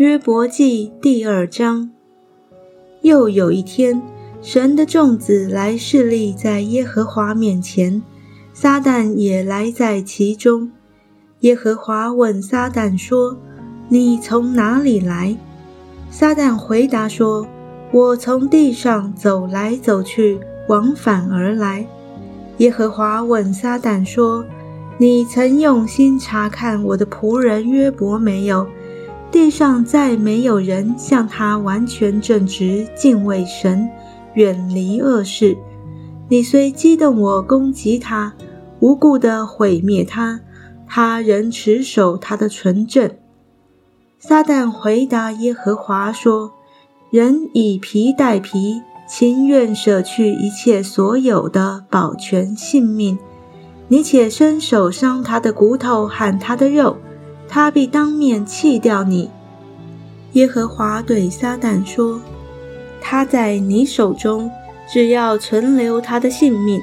约伯记第二章。又有一天，神的众子来侍立在耶和华面前，撒旦也来在其中。耶和华问撒旦说：“你从哪里来？”撒旦回答说：“我从地上走来走去，往返而来。”耶和华问撒旦说：“你曾用心查看我的仆人约伯没有？”地上再没有人像他完全正直，敬畏神，远离恶事。你虽激动我攻击他，无故的毁灭他，他仍持守他的纯正。撒旦回答耶和华说：“人以皮代皮，情愿舍去一切所有的，保全性命。你且伸手伤他的骨头和他的肉。”他必当面弃掉你。耶和华对撒旦说：“他在你手中，只要存留他的性命。”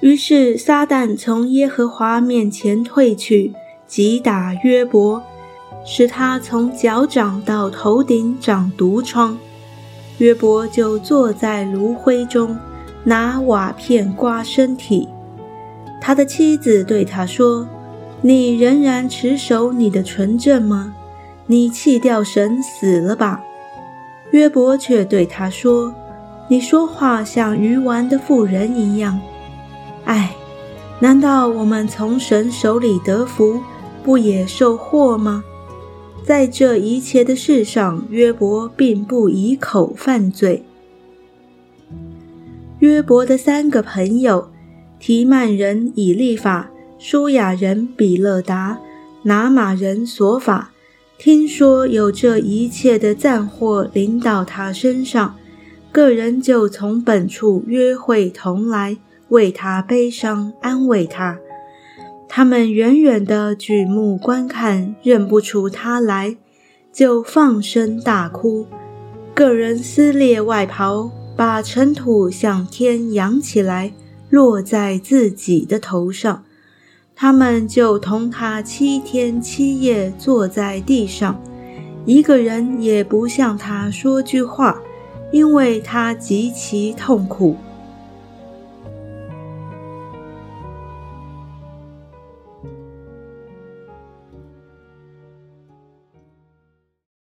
于是撒旦从耶和华面前退去，击打约伯，使他从脚掌到头顶长毒疮。约伯就坐在炉灰中，拿瓦片刮身体。他的妻子对他说。你仍然持守你的纯正吗？你弃掉神死了吧？约伯却对他说：“你说话像愚顽的妇人一样。唉，难道我们从神手里得福，不也受祸吗？在这一切的事上，约伯并不以口犯罪。约伯的三个朋友，提曼人以利法。”舒雅人比勒达、拿马人索法，听说有这一切的战祸临到他身上，个人就从本处约会同来，为他悲伤，安慰他。他们远远的举目观看，认不出他来，就放声大哭。个人撕裂外袍，把尘土向天扬起来，落在自己的头上。他们就同他七天七夜坐在地上，一个人也不向他说句话，因为他极其痛苦。